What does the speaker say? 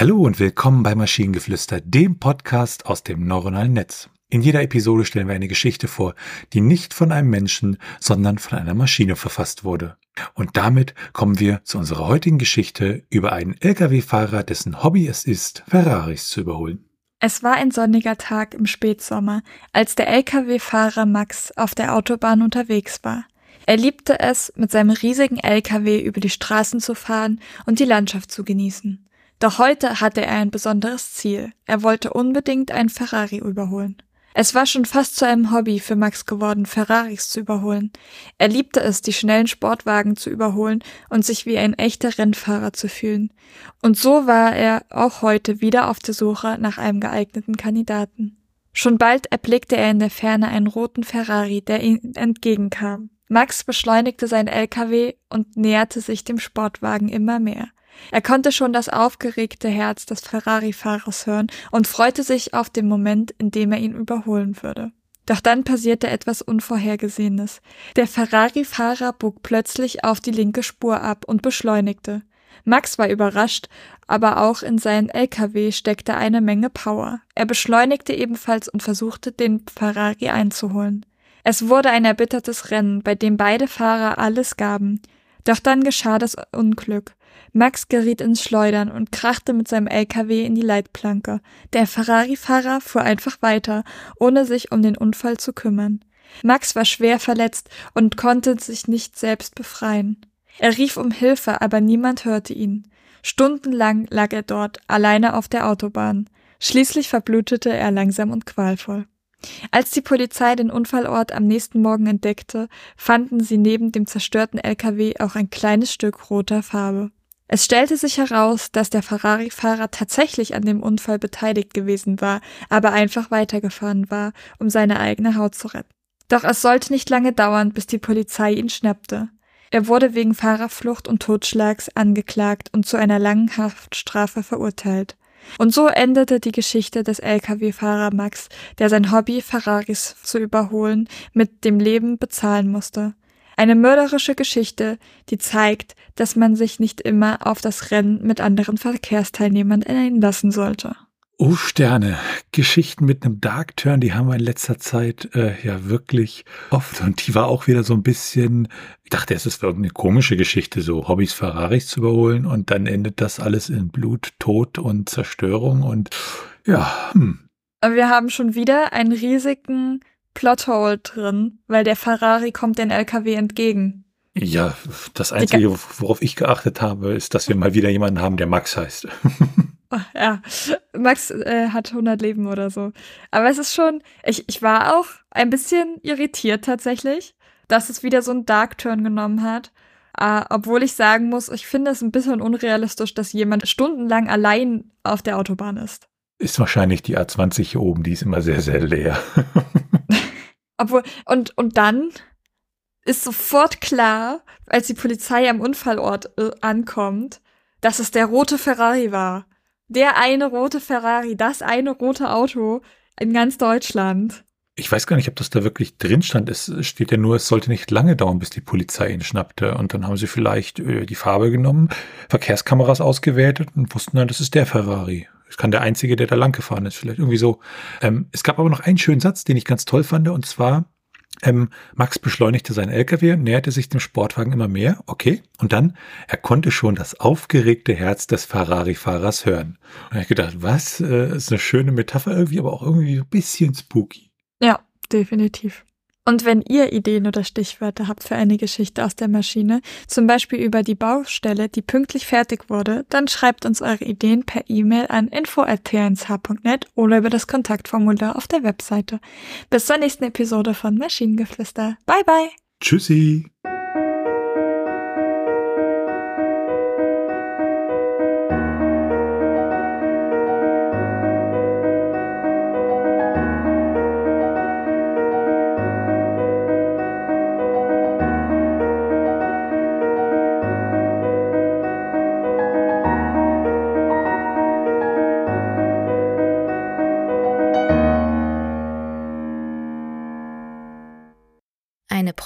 Hallo und willkommen bei Maschinengeflüster, dem Podcast aus dem neuronalen Netz. In jeder Episode stellen wir eine Geschichte vor, die nicht von einem Menschen, sondern von einer Maschine verfasst wurde. Und damit kommen wir zu unserer heutigen Geschichte über einen Lkw-Fahrer, dessen Hobby es ist, Ferraris zu überholen. Es war ein sonniger Tag im Spätsommer, als der Lkw-Fahrer Max auf der Autobahn unterwegs war. Er liebte es, mit seinem riesigen Lkw über die Straßen zu fahren und die Landschaft zu genießen. Doch heute hatte er ein besonderes Ziel. Er wollte unbedingt einen Ferrari überholen. Es war schon fast zu einem Hobby für Max geworden, Ferraris zu überholen. Er liebte es, die schnellen Sportwagen zu überholen und sich wie ein echter Rennfahrer zu fühlen. Und so war er auch heute wieder auf der Suche nach einem geeigneten Kandidaten. Schon bald erblickte er in der Ferne einen roten Ferrari, der ihm entgegenkam. Max beschleunigte sein LKW und näherte sich dem Sportwagen immer mehr. Er konnte schon das aufgeregte Herz des Ferrari-Fahrers hören und freute sich auf den Moment, in dem er ihn überholen würde. Doch dann passierte etwas Unvorhergesehenes. Der Ferrari-Fahrer bog plötzlich auf die linke Spur ab und beschleunigte. Max war überrascht, aber auch in seinen LKW steckte eine Menge Power. Er beschleunigte ebenfalls und versuchte, den Ferrari einzuholen. Es wurde ein erbittertes Rennen, bei dem beide Fahrer alles gaben. Doch dann geschah das Unglück. Max geriet ins Schleudern und krachte mit seinem LKW in die Leitplanke. Der Ferrari-Fahrer fuhr einfach weiter, ohne sich um den Unfall zu kümmern. Max war schwer verletzt und konnte sich nicht selbst befreien. Er rief um Hilfe, aber niemand hörte ihn. Stundenlang lag er dort, alleine auf der Autobahn. Schließlich verblutete er langsam und qualvoll. Als die Polizei den Unfallort am nächsten Morgen entdeckte, fanden sie neben dem zerstörten LKW auch ein kleines Stück roter Farbe. Es stellte sich heraus, dass der Ferrari-Fahrer tatsächlich an dem Unfall beteiligt gewesen war, aber einfach weitergefahren war, um seine eigene Haut zu retten. Doch es sollte nicht lange dauern, bis die Polizei ihn schnappte. Er wurde wegen Fahrerflucht und Totschlags angeklagt und zu einer langen Haftstrafe verurteilt. Und so endete die Geschichte des Lkw-Fahrer Max, der sein Hobby, Ferraris zu überholen, mit dem Leben bezahlen musste. Eine mörderische Geschichte, die zeigt, dass man sich nicht immer auf das Rennen mit anderen Verkehrsteilnehmern einlassen sollte. Oh Sterne, Geschichten mit einem Dark Turn, die haben wir in letzter Zeit äh, ja wirklich oft und die war auch wieder so ein bisschen, ich dachte, es ist irgendeine komische Geschichte, so Hobbys Ferraris zu überholen und dann endet das alles in Blut, Tod und Zerstörung und ja, hm. Wir haben schon wieder einen riesigen Plothole drin, weil der Ferrari kommt den LKW entgegen. Ja, das Einzige, worauf ich geachtet habe, ist, dass wir mal wieder jemanden haben, der Max heißt. Ja, Max äh, hat 100 Leben oder so. Aber es ist schon, ich, ich war auch ein bisschen irritiert tatsächlich, dass es wieder so einen Dark Turn genommen hat. Uh, obwohl ich sagen muss, ich finde es ein bisschen unrealistisch, dass jemand stundenlang allein auf der Autobahn ist. Ist wahrscheinlich die A20 hier oben, die ist immer sehr, sehr leer. Obwohl, und, und dann ist sofort klar, als die Polizei am Unfallort äh, ankommt, dass es der rote Ferrari war. Der eine rote Ferrari, das eine rote Auto in ganz Deutschland. Ich weiß gar nicht, ob das da wirklich drin stand. Es steht ja nur, es sollte nicht lange dauern, bis die Polizei ihn schnappte. Und dann haben sie vielleicht äh, die Farbe genommen, Verkehrskameras ausgewertet und wussten dann, das ist der Ferrari. Es kann der Einzige, der da lang gefahren ist, vielleicht irgendwie so. Ähm, es gab aber noch einen schönen Satz, den ich ganz toll fand, und zwar, ähm, Max beschleunigte seinen LKW und näherte sich dem Sportwagen immer mehr. Okay. Und dann, er konnte schon das aufgeregte Herz des Ferrari-Fahrers hören. Und ich gedacht, was? Äh, ist eine schöne Metapher irgendwie, aber auch irgendwie ein bisschen spooky. Ja, definitiv. Und wenn ihr Ideen oder Stichwörter habt für eine Geschichte aus der Maschine, zum Beispiel über die Baustelle, die pünktlich fertig wurde, dann schreibt uns eure Ideen per E-Mail an info.tnsh.net oder über das Kontaktformular auf der Webseite. Bis zur nächsten Episode von Maschinengeflüster. Bye bye. Tschüssi.